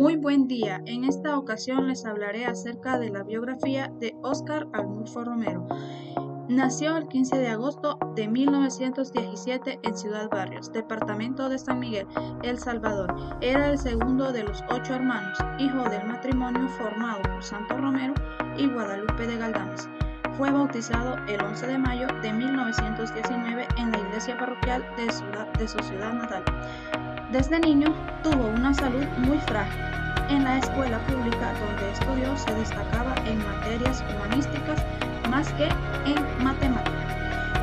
Muy buen día. En esta ocasión les hablaré acerca de la biografía de Óscar Arnulfo Romero. Nació el 15 de agosto de 1917 en Ciudad Barrios, departamento de San Miguel, El Salvador. Era el segundo de los ocho hermanos, hijo del matrimonio formado por Santo Romero y Guadalupe de Galdames. Fue bautizado el 11 de mayo de 1919 en la iglesia parroquial de su ciudad natal. Desde niño tuvo una salud muy frágil. En la escuela pública donde estudió se destacaba en materias humanísticas más que en matemáticas.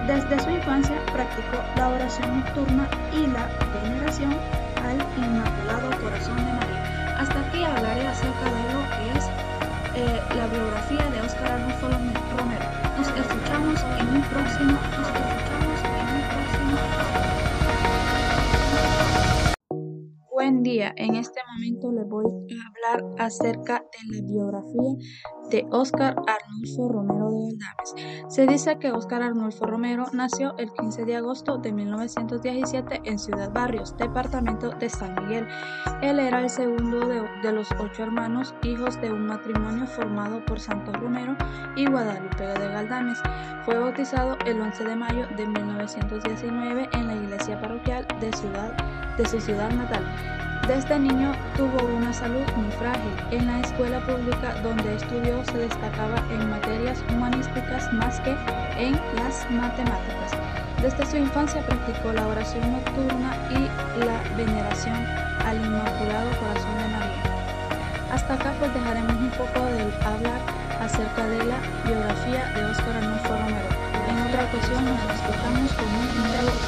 Desde su infancia practicó la oración nocturna y la veneración al Inmaculado Corazón de María. Hasta aquí hablaré acerca de lo que es eh, la biografía de Buen día, en este momento les voy a hablar acerca de la biografía de Óscar Arnulfo Romero de Galdames. Se dice que Óscar Arnulfo Romero nació el 15 de agosto de 1917 en Ciudad Barrios, departamento de San Miguel. Él era el segundo de, de los ocho hermanos, hijos de un matrimonio formado por Santo Romero y Guadalupe de Galdames. Fue bautizado el 11 de mayo de 1919 en la iglesia parroquial de su ciudad natal. Desde niño tuvo una salud muy frágil. En la escuela pública donde estudió se destacaba en materias humanísticas más que en las matemáticas. Desde su infancia practicó la oración nocturna y la veneración al Inmaculado Corazón de María. Hasta acá pues dejaremos un poco de hablar acerca de la biografía de Óscar Arnulfo Romero. En otra ocasión nos escuchamos con un nuevo.